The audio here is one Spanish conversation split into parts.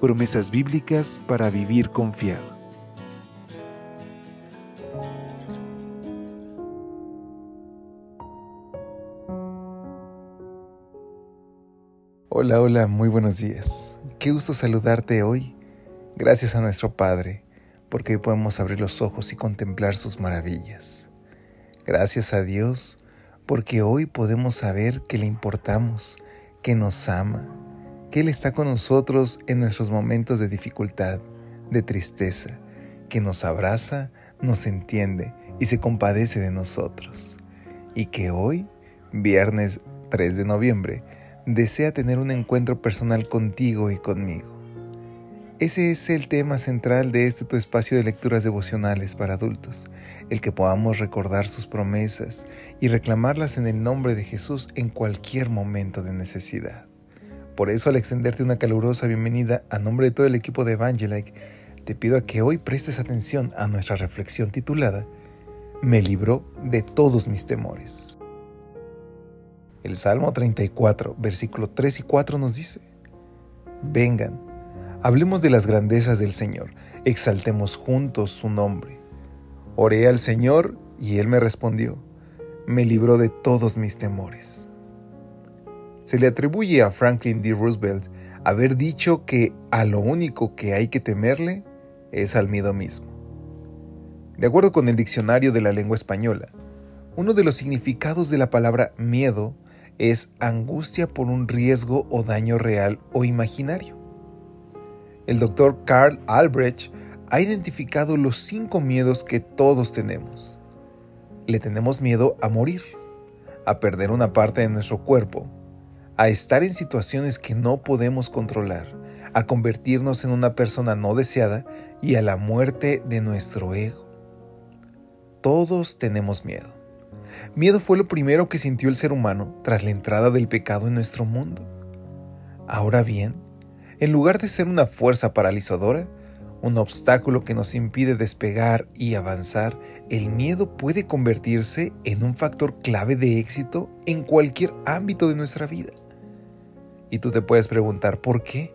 Promesas bíblicas para vivir confiado. Hola, hola, muy buenos días. Qué gusto saludarte hoy. Gracias a nuestro Padre, porque hoy podemos abrir los ojos y contemplar sus maravillas. Gracias a Dios, porque hoy podemos saber que le importamos, que nos ama, que Él está con nosotros en nuestros momentos de dificultad, de tristeza, que nos abraza, nos entiende y se compadece de nosotros. Y que hoy, viernes 3 de noviembre, desea tener un encuentro personal contigo y conmigo. Ese es el tema central de este tu espacio de lecturas devocionales para adultos, el que podamos recordar sus promesas y reclamarlas en el nombre de Jesús en cualquier momento de necesidad. Por eso al extenderte una calurosa bienvenida a nombre de todo el equipo de Evangelike, te pido a que hoy prestes atención a nuestra reflexión titulada Me libró de todos mis temores. El Salmo 34, versículo 3 y 4 nos dice, Vengan, hablemos de las grandezas del Señor, exaltemos juntos su nombre. Oré al Señor y Él me respondió, me libró de todos mis temores. Se le atribuye a Franklin D. Roosevelt haber dicho que a lo único que hay que temerle es al miedo mismo. De acuerdo con el diccionario de la lengua española, uno de los significados de la palabra miedo es angustia por un riesgo o daño real o imaginario. El doctor Carl Albrecht ha identificado los cinco miedos que todos tenemos. Le tenemos miedo a morir, a perder una parte de nuestro cuerpo, a estar en situaciones que no podemos controlar, a convertirnos en una persona no deseada y a la muerte de nuestro ego. Todos tenemos miedo. Miedo fue lo primero que sintió el ser humano tras la entrada del pecado en nuestro mundo. Ahora bien, en lugar de ser una fuerza paralizadora, un obstáculo que nos impide despegar y avanzar, el miedo puede convertirse en un factor clave de éxito en cualquier ámbito de nuestra vida. Y tú te puedes preguntar, ¿por qué?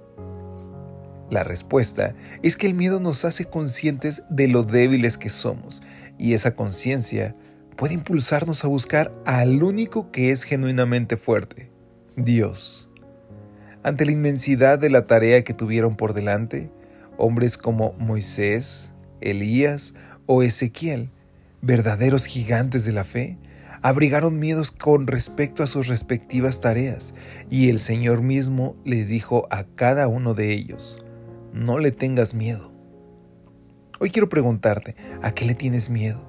La respuesta es que el miedo nos hace conscientes de lo débiles que somos y esa conciencia puede impulsarnos a buscar al único que es genuinamente fuerte, Dios. Ante la inmensidad de la tarea que tuvieron por delante, hombres como Moisés, Elías o Ezequiel, verdaderos gigantes de la fe, abrigaron miedos con respecto a sus respectivas tareas, y el Señor mismo les dijo a cada uno de ellos, no le tengas miedo. Hoy quiero preguntarte, ¿a qué le tienes miedo?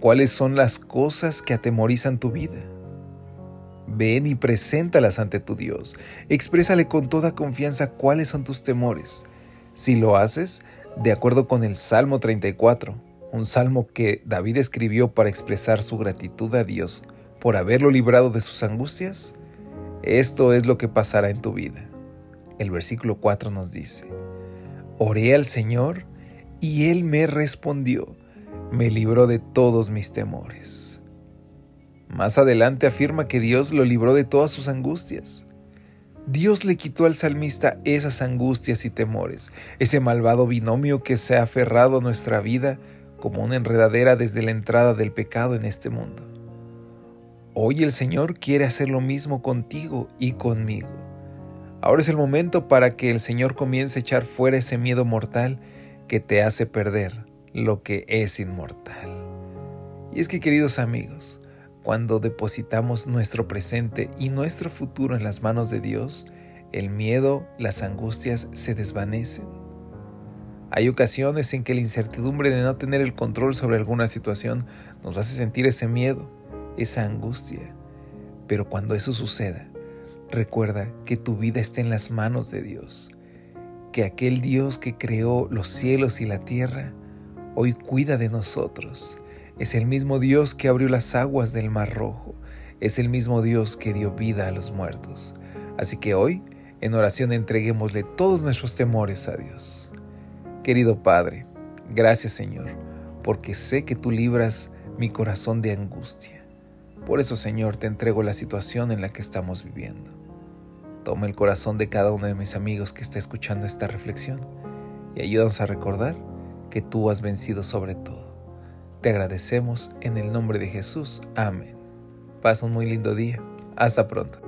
¿Cuáles son las cosas que atemorizan tu vida? Ven y preséntalas ante tu Dios. Exprésale con toda confianza cuáles son tus temores. Si lo haces, de acuerdo con el Salmo 34, un salmo que David escribió para expresar su gratitud a Dios por haberlo librado de sus angustias, esto es lo que pasará en tu vida. El versículo 4 nos dice, Oré al Señor y Él me respondió me libró de todos mis temores. Más adelante afirma que Dios lo libró de todas sus angustias. Dios le quitó al salmista esas angustias y temores, ese malvado binomio que se ha aferrado a nuestra vida como una enredadera desde la entrada del pecado en este mundo. Hoy el Señor quiere hacer lo mismo contigo y conmigo. Ahora es el momento para que el Señor comience a echar fuera ese miedo mortal que te hace perder lo que es inmortal. Y es que queridos amigos, cuando depositamos nuestro presente y nuestro futuro en las manos de Dios, el miedo, las angustias se desvanecen. Hay ocasiones en que la incertidumbre de no tener el control sobre alguna situación nos hace sentir ese miedo, esa angustia. Pero cuando eso suceda, recuerda que tu vida está en las manos de Dios que aquel Dios que creó los cielos y la tierra, hoy cuida de nosotros. Es el mismo Dios que abrió las aguas del Mar Rojo. Es el mismo Dios que dio vida a los muertos. Así que hoy, en oración, entreguémosle todos nuestros temores a Dios. Querido Padre, gracias Señor, porque sé que tú libras mi corazón de angustia. Por eso, Señor, te entrego la situación en la que estamos viviendo. Toma el corazón de cada uno de mis amigos que está escuchando esta reflexión y ayúdanos a recordar que tú has vencido sobre todo. Te agradecemos en el nombre de Jesús. Amén. Pasa un muy lindo día. Hasta pronto.